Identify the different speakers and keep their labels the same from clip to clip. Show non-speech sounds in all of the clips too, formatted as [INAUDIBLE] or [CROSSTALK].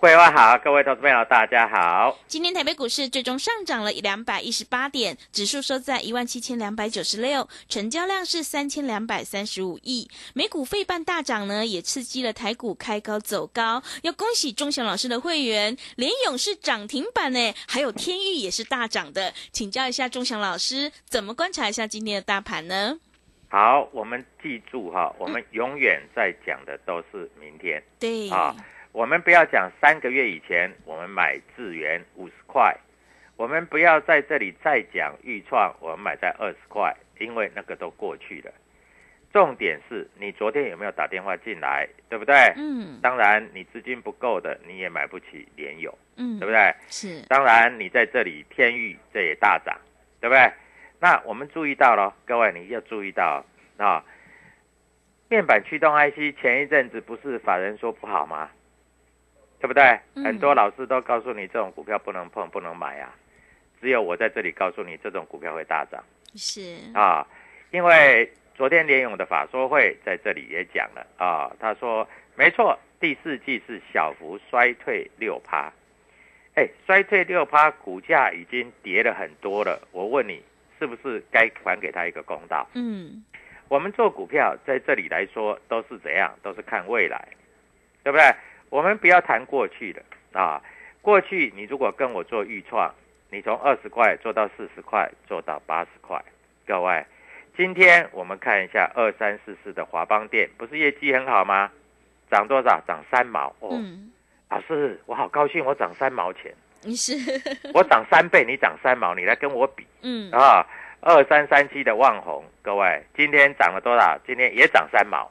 Speaker 1: 桂花好，各位投资朋友大家好。
Speaker 2: 今天台北股市最终上涨了两百一十八点，指数收在一万七千两百九十六，成交量是三千两百三十五亿。美股费半大涨呢，也刺激了台股开高走高。要恭喜钟祥老师的会员，联勇是涨停板呢，还有天域也是大涨的。请教一下钟祥老师，怎么观察一下今天的大盘呢？
Speaker 1: 好，我们记住哈，我们永远在讲的都是明天。
Speaker 2: 对
Speaker 1: 啊，我们不要讲三个月以前我们买智元五十块，我们不要在这里再讲豫创，我们买在二十块，因为那个都过去了。重点是你昨天有没有打电话进来，对不对？
Speaker 2: 嗯
Speaker 1: 当然，你资金不够的，你也买不起联友，
Speaker 2: 嗯
Speaker 1: 对不对？
Speaker 2: 是
Speaker 1: 当然，你在这里天域这也大涨，对不对？那我们注意到了，各位你要注意到啊，面板驱动 IC 前一阵子不是法人说不好吗？对不对？
Speaker 2: 嗯
Speaker 1: 很多老师都告诉你这种股票不能碰、不能买啊，只有我在这里告诉你这种股票会大涨
Speaker 2: 是
Speaker 1: 啊，因为昨天联勇的法说会在这里也讲了啊，他说没错，第四季是小幅衰退六趴，哎，衰退六趴，股价已经跌了很多了。我问你，是不是该还给他一个公道？
Speaker 2: 嗯
Speaker 1: 我们做股票在这里来说都是怎样？都是看未来，对不对？我们不要谈过去的啊。过去你如果跟我做预创，你从二十块做到四十块，做到八十块。各位，今天我们看一下二三四四的华邦店，不是业绩很好吗？涨多少？涨三毛哦。
Speaker 2: 嗯，
Speaker 1: 老师，我好高兴，我涨三毛钱，
Speaker 2: 你是 [LAUGHS]
Speaker 1: 我涨三倍，你涨三毛，你来跟我比
Speaker 2: 嗯
Speaker 1: 啊！二三三七的万红，各位今天涨了多少？今天也涨三毛，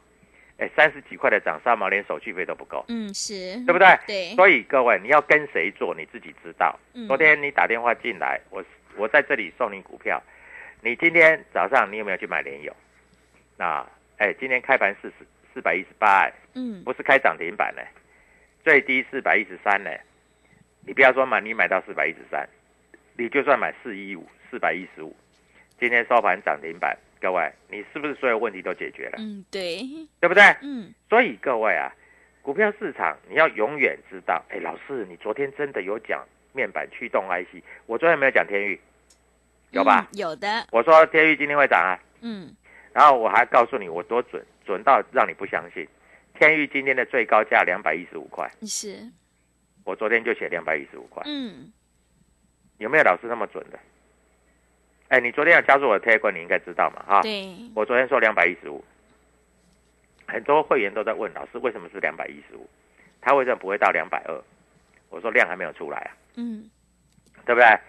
Speaker 1: 哎，三十几块的涨三毛，连手续费都不够，
Speaker 2: 嗯是，
Speaker 1: 对不对？
Speaker 2: 对，
Speaker 1: 所以各位，你要跟谁做，你自己知道。
Speaker 2: 嗯
Speaker 1: 昨天你打电话进来，我我在这里送你股票，你今天早上你有没有去买联友？那哎，今天开盘四十四百一十八，
Speaker 2: 嗯
Speaker 1: 不是开涨停板呢，最低四百一十三呢。你不要说买，你买到四百一十三，你就算买四一五、四百一十五，今天收盘涨停板，各位，你是不是所有问题都解决了？
Speaker 2: 嗯对，
Speaker 1: 对不对？
Speaker 2: 嗯
Speaker 1: 所以各位啊，股票市场你要永远知道，哎，老师，你昨天真的有讲面板驱动 IC，我昨天没有讲天域，有吧？
Speaker 2: 嗯有的，
Speaker 1: 我说天域今天会涨啊，
Speaker 2: 嗯
Speaker 1: 然后我还告诉你我多准，准到让你不相信。天域今天的最高价两百一十五块，
Speaker 2: 是，
Speaker 1: 我昨天就写两百一十五块，
Speaker 2: 嗯
Speaker 1: 有没有老师那么准的？哎，你昨天要加入我的 Telegram，你应该知道嘛，哈、
Speaker 2: 对，
Speaker 1: 我昨天说两百一十五，很多会员都在问老师为什么是两百一十五，他为什么不会到两百二？我说量还没有出来啊，
Speaker 2: 嗯
Speaker 1: 对不对？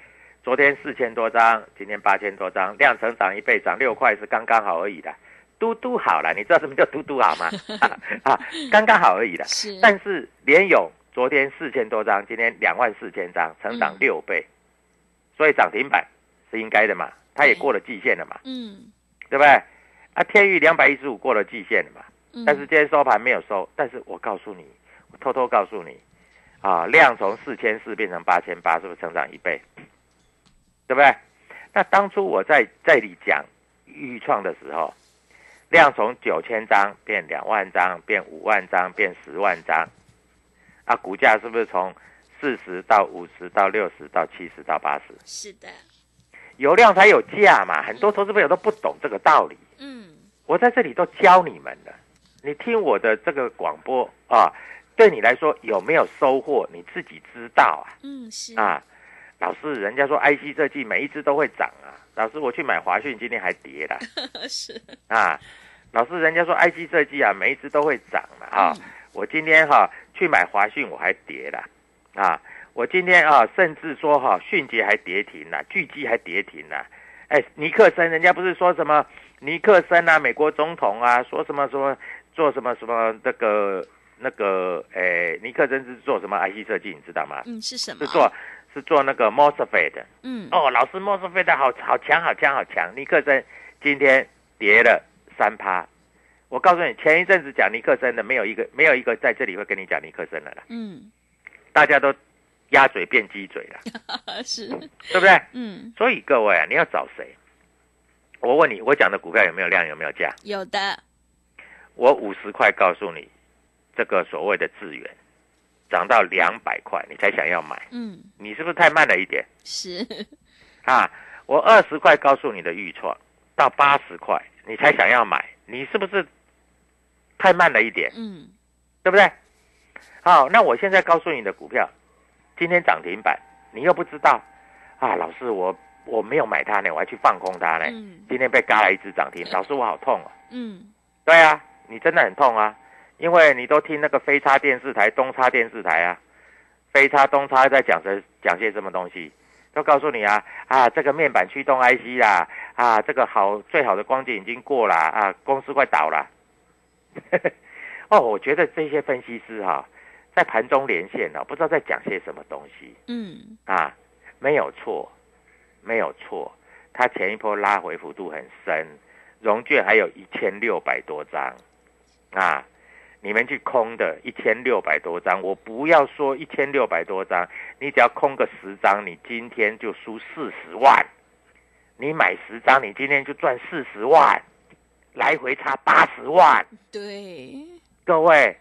Speaker 1: 昨天四千多张，今天八千多张，量成长一倍，涨六块是刚刚好而已的，嘟嘟好了。你知道什么叫嘟嘟好吗？[LAUGHS] 啊，刚刚好而已的。
Speaker 2: 是，
Speaker 1: 但是联勇昨天四千多张，今天两万四千张，成长六倍，所以涨停板是应该的嘛？它也过了季线了嘛？
Speaker 2: 嗯，
Speaker 1: 对不对？啊，天宇两百一十五过了季线了嘛？
Speaker 2: 嗯
Speaker 1: 但是今天收盘没有收，但是我告诉你，我偷偷告诉你，啊，量从四千四变成八千八，是不是成长一倍？对不对？那当初我在这里讲预创的时候，量从九千张变两万张，变五万张，变十万张，啊，股价是不是从四十到五十到六十到七十到八十？
Speaker 2: 是的，
Speaker 1: 有量才有价嘛，很多投资朋友都不懂这个道理。
Speaker 2: 嗯，
Speaker 1: 我在这里都教你们了，你听我的这个广播啊，对你来说有没有收获，你自己知道啊
Speaker 2: 嗯，是，
Speaker 1: 啊！老师，人家说 IC 设计每一只都会涨啊，老师我去买华讯，今天还跌了 [LAUGHS]
Speaker 2: 是，
Speaker 1: 啊！老师，人家说 IC 设计啊，每一只都会涨了啊，
Speaker 2: 嗯
Speaker 1: 我今天哈、去买华讯，我还跌了啊！我今天啊，甚至说哈、迅捷还跌停了，巨基还跌停了。哎，尼克森，人家不是说什么尼克森啊，美国总统啊，说什么说做什么什么那个那个，哎，尼克森是做什么 IC 设计，你知道吗？
Speaker 2: 嗯，是什么？
Speaker 1: 是做是做那个 MOSFET 的。
Speaker 2: 嗯，
Speaker 1: 哦，老师 MOSFET 好好强好强好强，尼克森今天跌了三趴。我告诉你，前一阵子讲尼克森的，没有一个没有一个在这里会跟你讲尼克森的了，
Speaker 2: 嗯，
Speaker 1: 大家都鸭嘴变鸡嘴了，[LAUGHS]
Speaker 2: 是，
Speaker 1: 对不对？
Speaker 2: 嗯，
Speaker 1: 所以各位啊，你要找谁？我问你，我讲的股票有没有量，有没有价？
Speaker 2: 有的，
Speaker 1: 我五十块告诉你，这个所谓的资源涨到两百块，你才想要买，
Speaker 2: 嗯，
Speaker 1: 你是不是太慢了一点
Speaker 2: 是，
Speaker 1: 啊？我二十块告诉你的预创到八十块，你才想要买，你是不是太慢了一点？
Speaker 2: 嗯，
Speaker 1: 对不对？好，那我现在告诉你的股票，今天涨停板，你又不知道啊？老师，我我没有买它呢，我还去放空它呢。
Speaker 2: 嗯
Speaker 1: 今天被嘎了一只涨停，老师我好痛啊。
Speaker 2: 嗯，
Speaker 1: 对啊，你真的很痛啊，因为你都听那个飞叉电视台、东叉电视台啊，飞叉、东叉在讲什讲些什么东西，都告诉你啊啊，这个面板驱动 IC 啦，啊，这个好最好的光景已经过了啊，公司快倒了。[LAUGHS] 哦，我觉得这些分析师哈、在盘中连线哦，不知道在讲些什么东西
Speaker 2: 嗯，
Speaker 1: 啊，没有错，没有错，它前一波拉回幅度很深，融券还有一千六百多张啊，你们去空的一千六百多张，我不要说一千六百多张，你只要空个十张，你今天就输四十万，你买十张，你今天就赚四十万，来回差八十万。
Speaker 2: 对，
Speaker 1: 各位，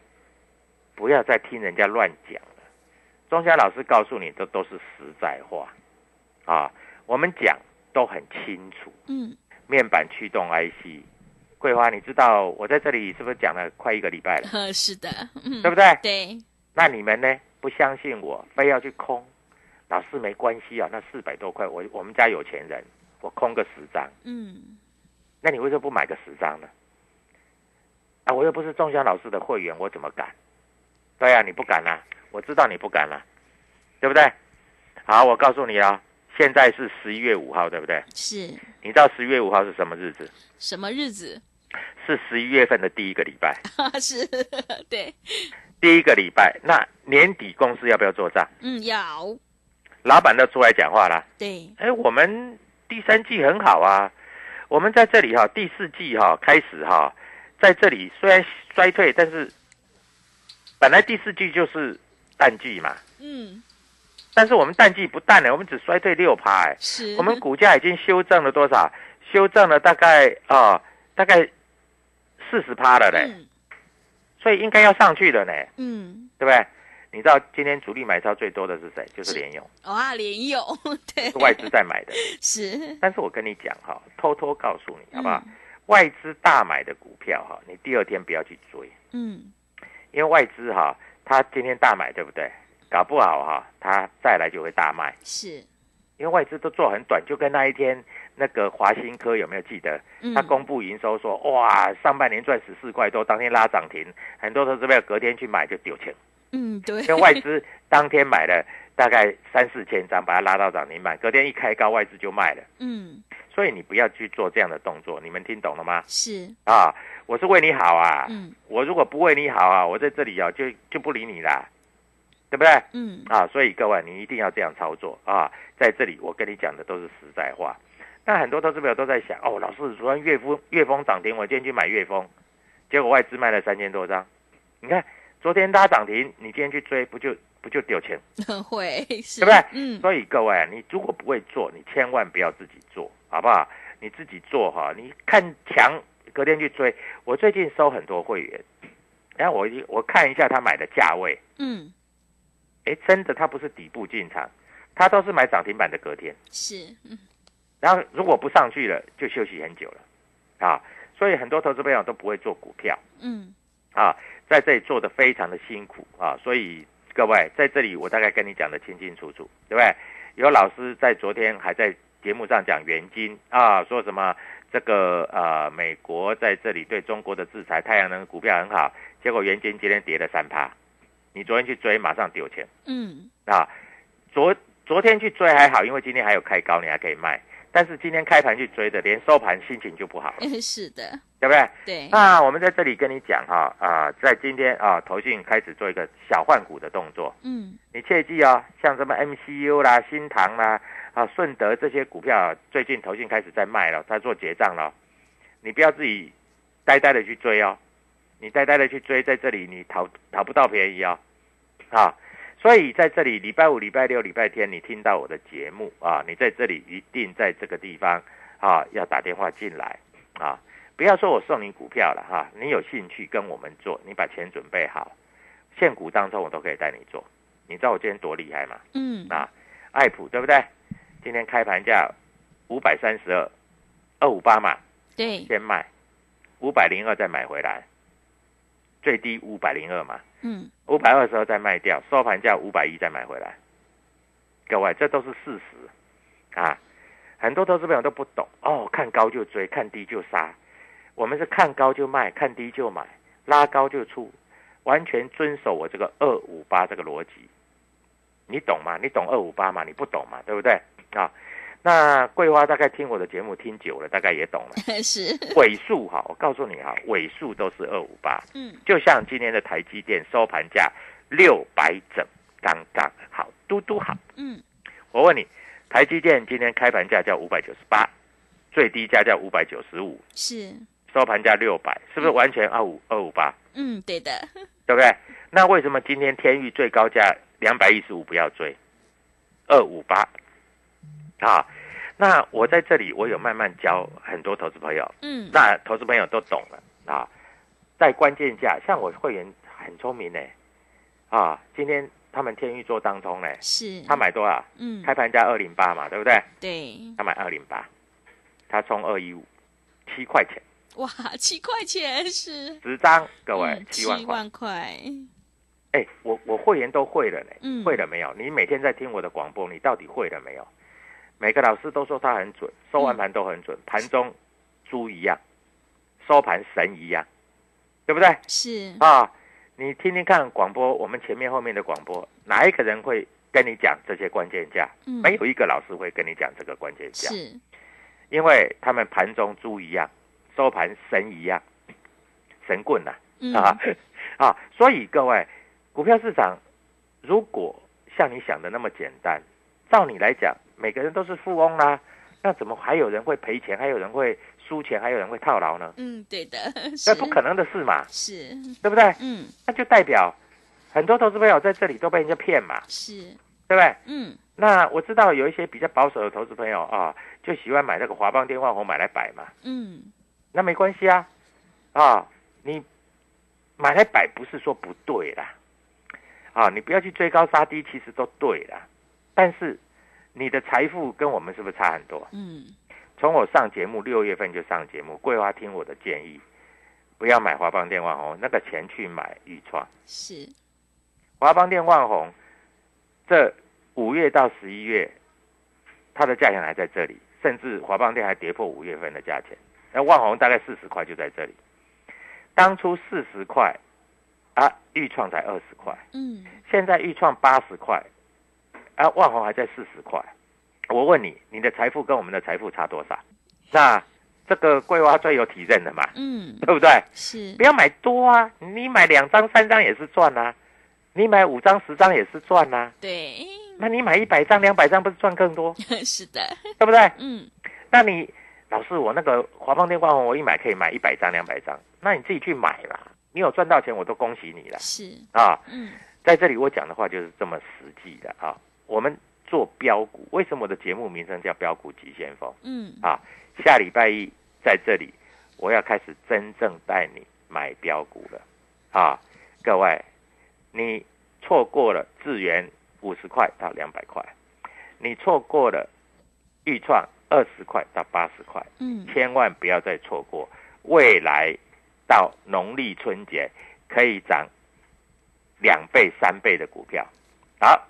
Speaker 1: 不要再听人家乱讲了。钟祥老师告诉你的都是实在话啊，我们讲都很清楚。
Speaker 2: 嗯，
Speaker 1: 面板驱动 IC，桂花，你知道我在这里是不是讲了快一个礼拜了，
Speaker 2: 呵 [LAUGHS] 是的，嗯，
Speaker 1: 对不对？
Speaker 2: 对，
Speaker 1: 那你们呢？不相信我，非要去空，老师没关系啊，那四百多块，我我们家有钱人，我空个十张，
Speaker 2: 嗯，
Speaker 1: 那你为什么不买个十张呢？啊，我又不是钟祥老师的会员，我怎么敢？对呀、啊，你不敢啦、我知道你不敢啦、对不对？好，我告诉你啊，现在是十一月五号，对不对？
Speaker 2: 是
Speaker 1: 你知道十一月五号是什么日子？
Speaker 2: 什么日子？
Speaker 1: 是十一月份的第一个礼拜，[LAUGHS]
Speaker 2: 是，[LAUGHS] 对，
Speaker 1: 第一个礼拜。那年底公司要不要做账？
Speaker 2: 嗯，要，
Speaker 1: 老板都出来讲话啦。
Speaker 2: 对，
Speaker 1: 哎，我们第三季很好啊，我们在这里哈、第四季哈、开始哈、在这里虽然衰退，但是本来第四季就是淡季嘛，
Speaker 2: 嗯，
Speaker 1: 但是我们淡季不淡呢，我们只衰退六趴，哎，
Speaker 2: 是，
Speaker 1: 我们股价已经修正了多少？修正了大概啊、大概四十趴了嘞，
Speaker 2: 嗯。
Speaker 1: 所以应该要上去的呢，
Speaker 2: 嗯，
Speaker 1: 对不对？你知道今天主力买超最多的是谁？就是
Speaker 2: 是。
Speaker 1: 联勇，
Speaker 2: 哇，连友，对。
Speaker 1: 是，外资在买的。[LAUGHS]
Speaker 2: 是，
Speaker 1: 但是我跟你讲哈，偷偷告诉你好不好？
Speaker 2: 嗯。
Speaker 1: 外资大买的股票哈，你第二天不要去追，
Speaker 2: 嗯，
Speaker 1: 因为外资哈，它今天大买对不对？搞不好哈，它再来就会大卖，
Speaker 2: 是，
Speaker 1: 因为外资都做很短，就跟那一天那个华新科有没有记得？
Speaker 2: 嗯
Speaker 1: 他公布营收说，哇，上半年赚十四块多，当天拉涨停，很多投资者隔天去买就丢钱，
Speaker 2: 嗯，对，
Speaker 1: 因为外资当天买了，大概三四千张，把它拉到涨停板，隔天一开高，外资就卖了。
Speaker 2: 嗯，
Speaker 1: 所以你不要去做这样的动作，你们听懂了吗？
Speaker 2: 是，
Speaker 1: 啊，我是为你好啊，
Speaker 2: 嗯。
Speaker 1: 我如果不为你好啊，我在这里啊就就不理你啦，对不对？
Speaker 2: 嗯，
Speaker 1: 啊，所以各位你一定要这样操作啊，在这里我跟你讲的都是实在话。那很多投资朋友都在想，哦，老师昨天粤丰粤丰涨停，我今天去买粤丰，结果外资卖了三千多张，你看昨天它涨停，你今天去追，不就不就丢钱？[LAUGHS]
Speaker 2: 会，是，
Speaker 1: 对不对
Speaker 2: 嗯，
Speaker 1: 所以各位，你如果不会做，你千万不要自己做，好不好？你自己做哈，你看强，隔天去追。我最近收很多会员，然后我一我看一下他买的价位，
Speaker 2: 嗯，
Speaker 1: 哎，真的他不是底部进场，他都是买涨停板的隔天。
Speaker 2: 是，嗯
Speaker 1: 然后如果不上去了，就休息很久了，啊，所以很多投资朋友都不会做股票
Speaker 2: 嗯，
Speaker 1: 啊，在这里做的非常的辛苦啊，所以各位在这里我大概跟你讲的清清楚楚，对不对？有老师在昨天还在节目上讲原金啊，说什么这个呃美国在这里对中国的制裁，太阳能股票很好，结果原金今天跌了三趴，你昨天去追马上丢钱。
Speaker 2: 嗯，
Speaker 1: 啊，昨昨天去追还好，因为今天还有开高，你还可以卖。但是今天开盘去追的，连收盘心情就不好了，[LAUGHS]
Speaker 2: 是的，
Speaker 1: 对不对？
Speaker 2: 对，
Speaker 1: 那我们在这里跟你讲哈啊，在今天啊，投信开始做一个小换股的动作，
Speaker 2: 嗯，
Speaker 1: 你切记哦，像什么 MCU 啦、新唐啦、啊顺德这些股票，最近投信开始在卖了，在做结账了，你不要自己呆呆的去追哦，你呆呆的去追，在这里你讨讨不到便宜哦，啊。所以在这里，礼拜五、礼拜六、礼拜天，你听到我的节目啊，你在这里一定在这个地方啊，要打电话进来啊，不要说我送你股票了哈、你有兴趣跟我们做，你把钱准备好，现股当中我都可以带你做。你知道我今天多厉害吗？
Speaker 2: 嗯，
Speaker 1: 啊，爱普对不对？今天开盘价五百三十二，二五八嘛，
Speaker 2: 对，
Speaker 1: 先卖，五百零二再买回来，最低五百零二嘛，
Speaker 2: 嗯，
Speaker 1: 五百二十二再卖掉，收盘价五百一再买回来。各位，这都是事实啊！很多投资朋友都不懂哦，看高就追，看低就杀。我们是看高就卖，看低就买，拉高就出，完全遵守我这个二五八这个逻辑。你懂吗？你懂二五八吗？你不懂嘛，对不对？啊，那桂花大概听我的节目听久了，大概也懂了。[LAUGHS]
Speaker 2: 是，
Speaker 1: 尾数哈，我告诉你哈，尾数都是二五八。
Speaker 2: 嗯，
Speaker 1: 就像今天的台积电收盘价六百整，刚刚好，嘟嘟好。
Speaker 2: 嗯，
Speaker 1: 我问你，台积电今天开盘价叫五百九十八，最低价叫五百九十五，
Speaker 2: 是，
Speaker 1: 收盘价六百，是不是完全二五二五八？
Speaker 2: 嗯，对的，[LAUGHS]
Speaker 1: 对不对？那为什么今天天域最高价两百一十五不要追，二五八啊？那我在这里，我有慢慢教很多投资朋友，
Speaker 2: 嗯，
Speaker 1: 那投资朋友都懂了啊，在关键价，像我会员很聪明呢，啊，今天他们天域做当中呢，
Speaker 2: 是，
Speaker 1: 他买多少？
Speaker 2: 嗯，
Speaker 1: 开盘价二零八嘛，对不对？
Speaker 2: 对，
Speaker 1: 他买二零八，他冲二一五，七块钱，
Speaker 2: 哇，七块钱是，
Speaker 1: 十张，各位
Speaker 2: 嗯
Speaker 1: 七万块。
Speaker 2: 七万块，
Speaker 1: 哎，我我会员都会了呢，
Speaker 2: 嗯
Speaker 1: 会了没有？你每天在听我的广播，你到底会了没有？每个老师都说他很准，收完盘都很准，盘中猪一样，收盘神一样，对不对？
Speaker 2: 是，
Speaker 1: 啊，你听听看广播，我们前面后面的广播，哪一个人会跟你讲这些关键价？
Speaker 2: 嗯
Speaker 1: 没有一个老师会跟你讲这个关键价，
Speaker 2: 是，
Speaker 1: 因为他们盘中猪一样，收盘神一样，神棍呐、
Speaker 2: 嗯，
Speaker 1: 啊 [LAUGHS] 啊！所以各位，股票市场如果像你想的那么简单，照你来讲，每个人都是富翁啦，那怎么还有人会赔钱，还有人会输钱，还有人会套牢呢？
Speaker 2: 嗯，对的，是。
Speaker 1: 这不可能的事嘛，
Speaker 2: 是，
Speaker 1: 对不对？
Speaker 2: 嗯，
Speaker 1: 那就代表很多投资朋友在这里都被人家骗嘛，
Speaker 2: 是，
Speaker 1: 对不对？
Speaker 2: 嗯，
Speaker 1: 那我知道有一些比较保守的投资朋友啊，就喜欢买那个华邦电话红买来摆嘛，
Speaker 2: 嗯，
Speaker 1: 那没关系啊，啊，你买来摆不是说不对啦，啊，你不要去追高杀低，其实都对啦，但是你的财富跟我们是不是差很多？
Speaker 2: 嗯，
Speaker 1: 从我上节目六月份就上节目，桂花听我的建议，不要买华邦电话红，那个钱去买豫创。
Speaker 2: 是，
Speaker 1: 华邦电万红，这五月到十一月，它的价钱还在这里，甚至华邦电还跌破五月份的价钱。那万红大概四十块就在这里，当初四十块，啊，豫创才二十块，
Speaker 2: 嗯，
Speaker 1: 现在豫创八十块，啊，万红还在四十块。我问你，你的财富跟我们的财富差多少？那这个桂花最有体认的嘛，
Speaker 2: 嗯，
Speaker 1: 对不对？
Speaker 2: 是
Speaker 1: 不，要买多啊，你买两张、三张也是赚啊，你买五张、十张也是赚啊。
Speaker 2: 对，
Speaker 1: 那你买一百张、两百张，不是赚更多，[LAUGHS]
Speaker 2: 是的，
Speaker 1: 对不对？
Speaker 2: 嗯，
Speaker 1: 那你老师，我那个华邦电万红，我一买可以买一百张、两百张，那你自己去买啦。你有赚到钱，我都恭喜你了
Speaker 2: 是，
Speaker 1: 啊！
Speaker 2: 嗯，
Speaker 1: 在这里我讲的话就是这么实际的啊。我们做标股，为什么我的节目名称叫标股急先锋？
Speaker 2: 嗯，
Speaker 1: 啊，下礼拜一在这里，我要开始真正带你买标股了啊！各位，你错过了智源五十块到两百块，你错过了预创二十块到八十块，
Speaker 2: 嗯，
Speaker 1: 千万不要再错过未来到农历春节可以涨两倍、三倍的股票。好，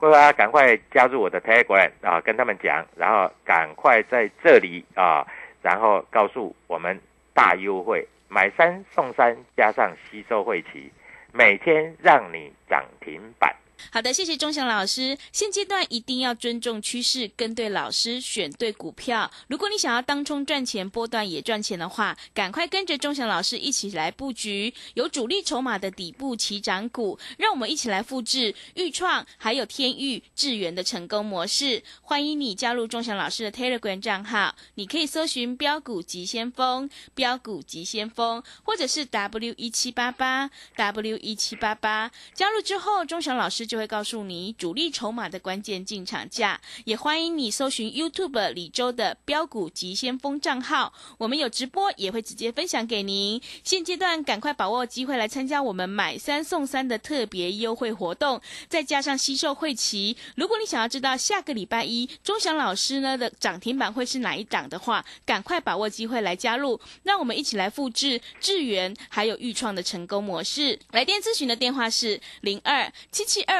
Speaker 1: 各位，赶快加入我的 Telegram 啊，跟他们讲，然后赶快在这里啊，然后告诉我们大优惠，买三送三，加上吸收会期，每天让你涨停板。
Speaker 2: 好的，谢谢钟祥老师。现阶段一定要尊重趋势，跟对老师，选对股票。如果你想要当冲赚钱、波段也赚钱的话，赶快跟着钟祥老师一起来布局有主力筹码的底部起涨股，让我们一起来复制豫创还有天域、智源的成功模式。欢迎你加入钟祥老师的 Telegram 账号，你可以搜寻“标股急先锋”、“标股急先锋”，或者是 W 一七八八 W 一七八八。加入之后，钟祥老师就会告诉你主力筹码的关键进场价，也欢迎你搜寻 YouTube 李周的标股急先锋账号，我们有直播也会直接分享给您。现阶段赶快把握机会来参加我们买三送三的特别优惠活动，再加上吸售会期。如果你想要知道下个礼拜一钟祥老师呢的涨停板会是哪一档的话，赶快把握机会来加入，让我们一起来复制智源还有豫创的成功模式。来电咨询的电话是零二七七二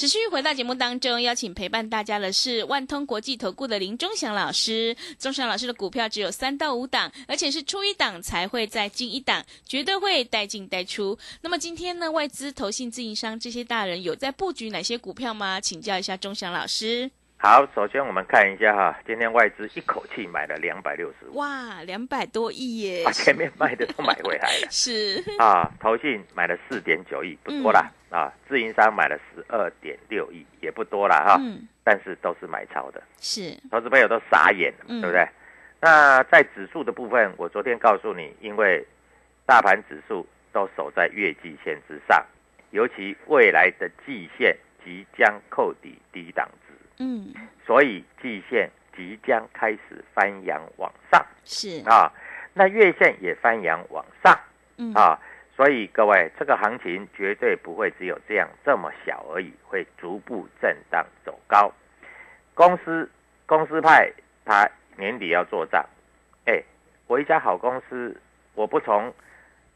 Speaker 2: 持续回到节目当中，邀请陪伴大家的是万通国际投顾的林忠祥老师。忠祥老师的股票只有三到五档，而且是出一档才会再进一档，绝对会带进带出。那么今天呢，外资、投信、自营商这些大人有在布局哪些股票吗？请教一下忠祥老师。
Speaker 1: 好，首先我们看一下哈，今天外资一口气买了两百六十五，
Speaker 2: 哇，两百多亿耶！
Speaker 1: 把前面卖的都买回来了 [LAUGHS]
Speaker 2: 是，
Speaker 1: 啊。投信买了四点九亿，不多啦、啊。自营商买了十二点六亿，也不多啦哈。
Speaker 2: 嗯，
Speaker 1: 但是都是买超的，
Speaker 2: 是，
Speaker 1: 投资朋友都傻眼了，
Speaker 2: 嗯
Speaker 1: 对不对？那在指数的部分，我昨天告诉你，因为大盘指数都守在月季线之上，尤其未来的季线即将扣底低档值，
Speaker 2: 嗯，
Speaker 1: 所以季线即将开始翻扬往上
Speaker 2: 是，
Speaker 1: 啊。那月线也翻扬往上
Speaker 2: 嗯，
Speaker 1: 啊，所以各位，这个行情绝对不会只有这样这么小而已，会逐步震荡走高。公司公司派他年底要做账，哎，我一家好公司，我不从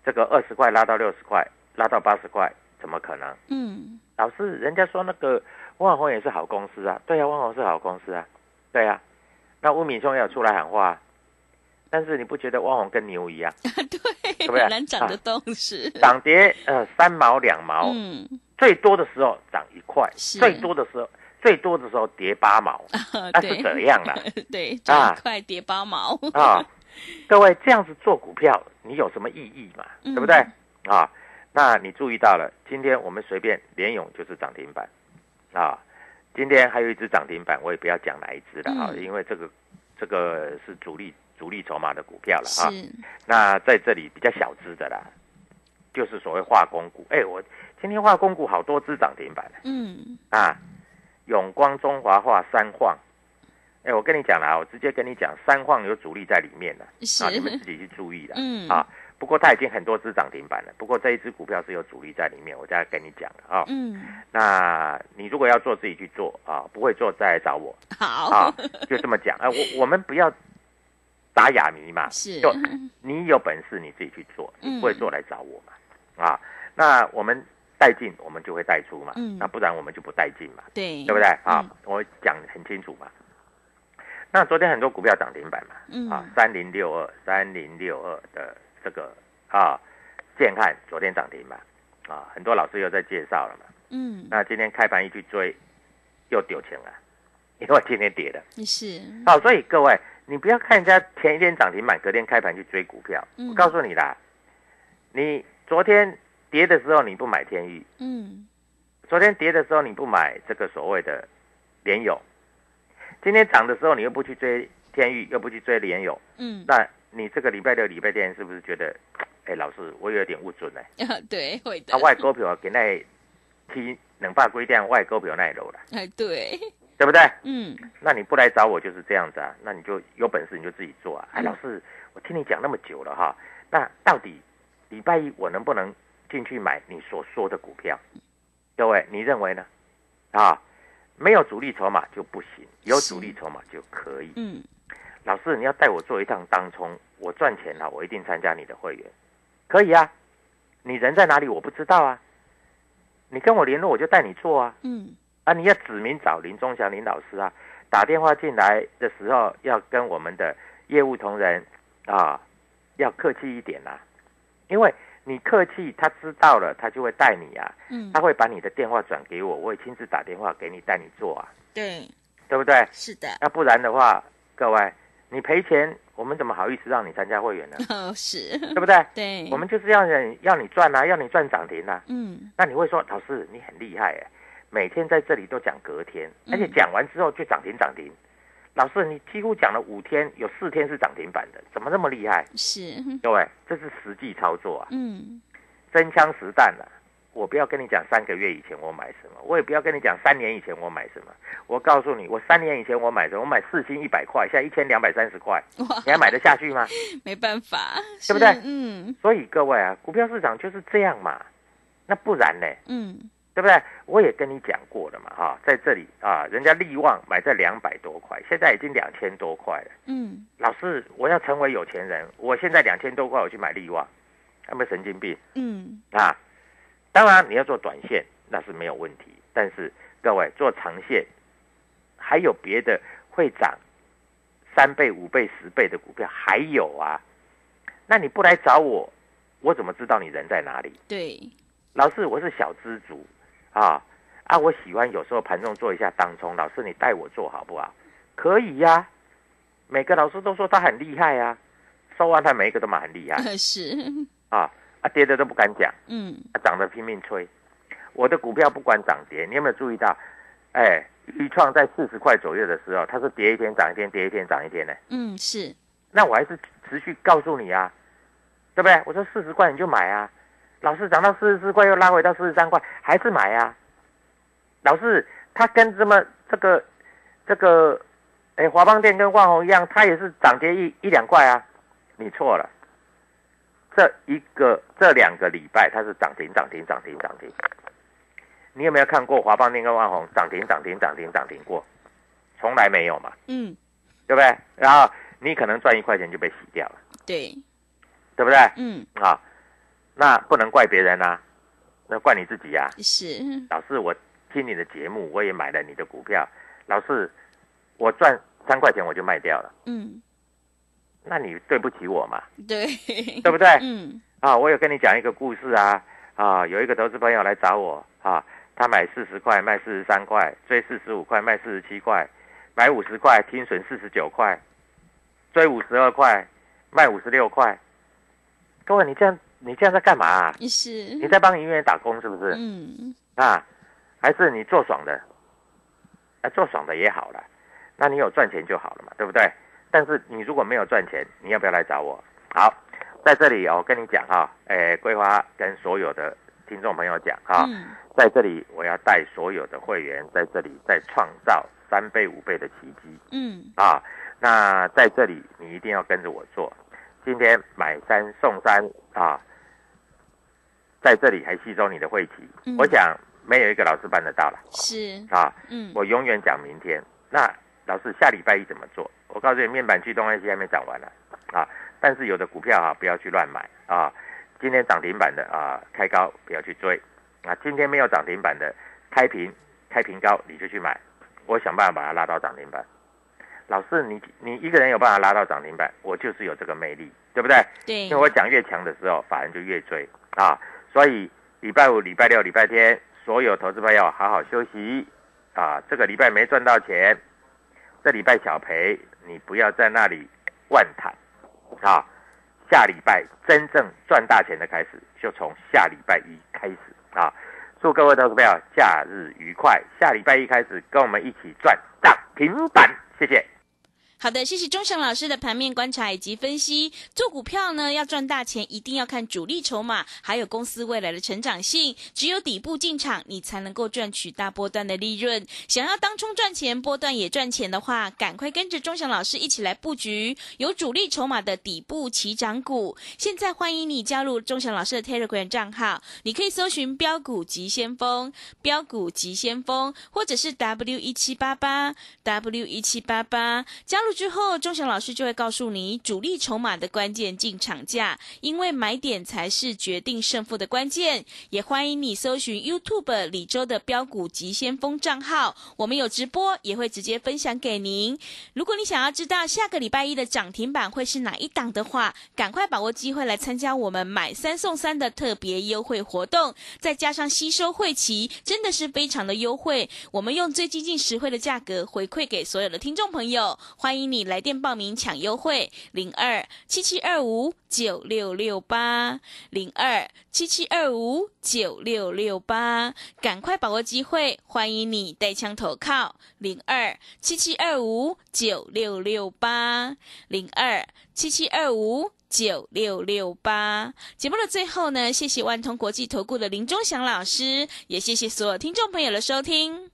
Speaker 1: 这个二十块拉到六十块，拉到八十块，怎么可能？
Speaker 2: 嗯，
Speaker 1: 老师，人家说那个万宏也是好公司啊，对呀、啊，万宏是好公司啊，对呀、啊。那吴敏兄也有出来喊话、啊，但是你不觉得万宏跟牛一样，[LAUGHS]
Speaker 2: 对，
Speaker 1: 不对？
Speaker 2: 很难涨得动，是，
Speaker 1: 涨跌呃三毛两毛，
Speaker 2: 嗯，
Speaker 1: 最多的时候涨一块，最多的时候最多的时候跌八毛，[LAUGHS] 那是
Speaker 2: 对，
Speaker 1: 怎样啦？[LAUGHS]
Speaker 2: 对，涨一块跌八毛，
Speaker 1: 啊，各位这样子做股票，你有什么意义嘛？
Speaker 2: 嗯。
Speaker 1: 对不对？啊，那你注意到了，今天我们随便联勇就是涨停板，啊，今天还有一只涨停板，我也不要讲哪一只了啊，
Speaker 2: 嗯
Speaker 1: 因为这个这个是主力主力筹码的股票了啊。
Speaker 2: 是，
Speaker 1: 那在这里比较小只的啦，就是所谓化工股。哎，我今天化工股好多只涨停板
Speaker 2: 嗯，
Speaker 1: 啊，永光、中华化、三晃。哎，我跟你讲了啊，我直接跟你讲，三晃有主力在里面的
Speaker 2: 是
Speaker 1: 啊，你们自己去注意了。
Speaker 2: 嗯
Speaker 1: 啊，不过它已经很多只涨停板了，不过这一只股票是有主力在里面，我再跟你讲了啊。
Speaker 2: 嗯，
Speaker 1: 那你如果要做，自己去做啊，不会做再来找我。
Speaker 2: 好，
Speaker 1: 啊，就这么讲。哎、我我们不要打哑谜嘛，
Speaker 2: 是。
Speaker 1: 就你有本事你自己去做，
Speaker 2: 嗯。
Speaker 1: 你不会做来找我嘛，啊，那我们带进我们就会带出嘛，
Speaker 2: 嗯。
Speaker 1: 那不然我们就不带进嘛，
Speaker 2: 对，
Speaker 1: 对不对？啊？
Speaker 2: 嗯。
Speaker 1: 我讲得很清楚嘛。那昨天很多股票涨停板嘛，
Speaker 2: 嗯。
Speaker 1: 啊，三零六二三零六二的这个啊，建汉昨天涨停嘛啊，很多老师又在介绍了嘛。
Speaker 2: 嗯，
Speaker 1: 那今天开盘一去追，又丢钱了，因为今天跌的。
Speaker 2: 是，
Speaker 1: 好、所以各位，你不要看人家前一天涨停板，隔天开盘去追股票。
Speaker 2: 嗯
Speaker 1: 我告诉你啦，你昨天跌的时候你不买天域，
Speaker 2: 嗯，
Speaker 1: 昨天跌的时候你不买这个所谓的联友，今天涨的时候你又不去追天域，又不去追联友，
Speaker 2: 嗯，
Speaker 1: 那你这个礼拜六、礼拜天是不是觉得，哎，老师我有点误准呢？
Speaker 2: 啊，[LAUGHS] 对，会的
Speaker 1: 啊，，外股票给那踢两百规定外股票那一楼了，[LAUGHS]
Speaker 2: 哎，对，
Speaker 1: 对不对？
Speaker 2: 嗯，
Speaker 1: 那你不来找我就是这样子啊，那你就有本事你就自己做啊。哎，
Speaker 2: 嗯
Speaker 1: 老师，我听你讲那么久了哈，那到底礼拜一我能不能进去买你所说的股票？各位，你认为呢？啊，没有主力筹码就不行，有主力筹码就可以。
Speaker 2: 嗯，
Speaker 1: 老师，你要带我做一趟当冲，我赚钱了，我一定参加你的会员，可以啊。你人在哪里我不知道啊，你跟我联络我就带你做啊。
Speaker 2: 嗯，
Speaker 1: 啊，你要指名找林忠祥林老师啊，打电话进来的时候要跟我们的业务同仁啊，要客气一点啦、因为你客气，他知道了，他就会带你啊，
Speaker 2: 嗯
Speaker 1: 他，会把你的电话转给我，我会亲自打电话给你带你做啊，
Speaker 2: 对，
Speaker 1: 对不对？
Speaker 2: 是的，
Speaker 1: 要不然的话，各位你赔钱，我们怎么好意思让你参加会员呢？[LAUGHS]
Speaker 2: 哦，是，
Speaker 1: 对不对？[LAUGHS]
Speaker 2: 对，
Speaker 1: 我们就是要你要你赚啊，要你赚涨停啊。
Speaker 2: 嗯，
Speaker 1: 那你会说，老师你很厉害哎，每天在这里都讲隔天，
Speaker 2: 嗯
Speaker 1: 而且讲完之后就涨停涨停。老师，你几乎讲了五天，有四天是涨停板的，怎么那么厉害？
Speaker 2: 是，
Speaker 1: 各位，这是实际操作啊，
Speaker 2: 嗯，
Speaker 1: 真枪实弹啊！我不要跟你讲三个月以前我买什么，我也不要跟你讲三年以前我买什么。我告诉你，我三年以前我买什么？我买四星一百块，现在一千两百三十块，你还买得下去吗？[LAUGHS]
Speaker 2: 没办法，
Speaker 1: 对不对
Speaker 2: 嗯
Speaker 1: 所以各位啊，股票市场就是这样嘛，那不然呢？
Speaker 2: 嗯，
Speaker 1: 对不对？我也跟你讲过了嘛，哈，在这里啊，人家利旺买在两百多块，现在已经两千多块了。
Speaker 2: 嗯，
Speaker 1: 老师，我要成为有钱人，我现在两千多块我去买利旺，有没有神经病
Speaker 2: 嗯，
Speaker 1: 啊？当然你要做短线那是没有问题，但是各位做长线，还有别的会涨三倍、五倍、十倍的股票还有啊，那你不来找我，我怎么知道你人在哪里？
Speaker 2: 对，
Speaker 1: 老师，我是小资族啊啊，我喜欢有时候盘中做一下当冲。老师，你带我做好不好？可以呀、每个老师都说他很厉害啊，收完他每一个都蛮很厉害 [LAUGHS]
Speaker 2: 是，
Speaker 1: 啊啊，跌的都不敢讲，
Speaker 2: 嗯，
Speaker 1: 啊，涨得拼命吹。我的股票不管涨跌，你有没有注意到？哎，豫创在四十块左右的时候，它是跌一天涨一天，跌一天涨一天呢。
Speaker 2: 嗯，是，
Speaker 1: 那我还是持续告诉你啊，对不对？我说四十块你就买啊，老是涨到四十四块又拉回到四十三块，还是买啊。老是它跟这么这个这个，哎，华邦店跟万宏一样，它也是涨跌一一两块啊。你错了，这一个这两个礼拜它是涨停涨停涨停涨停。你有没有看过华邦电跟万宏涨停涨停涨停涨停过？从来没有嘛。
Speaker 2: 嗯，
Speaker 1: 对不对？然后你可能赚一块钱就被洗掉了，
Speaker 2: 对，
Speaker 1: 对不对？
Speaker 2: 嗯，
Speaker 1: 啊，那不能怪别人啊，那怪你自己呀、
Speaker 2: 是，
Speaker 1: 老师，我听你的节目，我也买了你的股票，老师，我赚三块钱我就卖掉了，
Speaker 2: 嗯，
Speaker 1: 那你对不起我嘛，
Speaker 2: 对，
Speaker 1: 对不对？[LAUGHS]
Speaker 2: 嗯，
Speaker 1: 啊，我有跟你讲一个故事啊，啊，有一个投资朋友来找我啊，他买四十块卖四十三块，追四十五块卖四十七块，买五十块听损四十九块，追五十二块卖五十六块。各位，你这样你这样在干嘛、啊？
Speaker 2: 是，
Speaker 1: 你在帮营业员打工是不是？
Speaker 2: 嗯，
Speaker 1: 啊，还是你做爽的？啊，做爽的也好了，那你有赚钱就好了嘛，对不对？但是你如果没有赚钱，你要不要来找我？好，在这里我跟你讲哈，诶，桂花跟所有的听众朋友讲哈，
Speaker 2: 嗯，
Speaker 1: 在这里我要带所有的会员在这里再创造三倍五倍的奇迹
Speaker 2: 嗯，
Speaker 1: 啊！那在这里你一定要跟着我做，今天买三送三啊！在这里还吸收你的会籍，
Speaker 2: 嗯
Speaker 1: 我想没有一个老师办得到了
Speaker 2: 是，
Speaker 1: 啊！
Speaker 2: 嗯，
Speaker 1: 我永远讲明天。那老师下礼拜一怎么做？我告诉你，面板驱动 IC 还没涨完呢啊！但是有的股票啊，不要去乱买啊！今天涨停板的啊，开高不要去追啊！今天没有涨停板的，开平开平高你就去买，我想办法把它拉到涨停板。老师，你你一个人有办法拉到涨停板，我就是有这个魅力，对不对？
Speaker 2: 对
Speaker 1: 因为，我讲越强的时候，法人就越追啊，所以礼拜五、礼拜六、礼拜天，所有投资朋友好好休息啊。这个礼拜没赚到钱，这礼拜小赔，你不要在那里乱谈啊。下礼拜真正赚大钱的开始，就从下礼拜一开始啊。祝各位投资朋友假日愉快，下礼拜一开始跟我们一起赚涨停板，谢谢。
Speaker 2: 好的，谢谢钟祥老师的盘面观察以及分析。做股票呢，要赚大钱，一定要看主力筹码，还有公司未来的成长性。只有底部进场，你才能够赚取大波段的利润。想要当冲赚钱，波段也赚钱的话，赶快跟着钟祥老师一起来布局有主力筹码的底部起涨股。现在欢迎你加入钟祥老师的 Telegram 账号，你可以搜寻标股急先锋、标股急先锋，或者是 W 一七八八 W 一七八八。加入之后，钟祥老师就会告诉你主力筹码的关键进场价，因为买点才是决定胜负的关键。也欢迎你搜寻 YouTube 李周的标股急先锋账号，我们有直播，也会直接分享给您。如果你想要知道下个礼拜一的涨停板会是哪一档的话，赶快把握机会来参加我们买三送三的特别优惠活动，再加上吸收会期，真的是非常的优惠。我们用最接近实惠的价格回馈给所有的听众朋友，欢迎欢迎你来电报名抢优惠，零二七七二五九六六八零二七七二五九六六八，赶快把握机会，欢迎你带枪投靠零二七七二五九六六八零二七七二五。九六六八。节目的最后呢，谢谢万通国际投顾的林忠祥老师，也谢谢所有听众朋友的收听。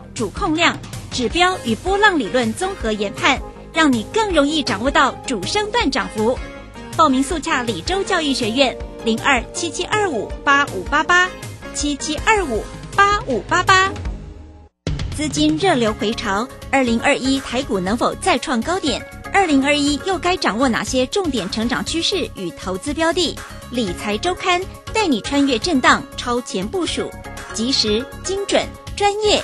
Speaker 3: 主控量、指标与波浪理论综合研判，让你更容易掌握到主升段涨幅。报名速洽李州教育学院零二七七二五八五八八七七二五八五八八。资金热流回潮，二零二一台股能否再创高点？二零二一又该掌握哪些重点成长趋势与投资标的？理财周刊带你穿越震荡，超前部署，及时、精准、专业，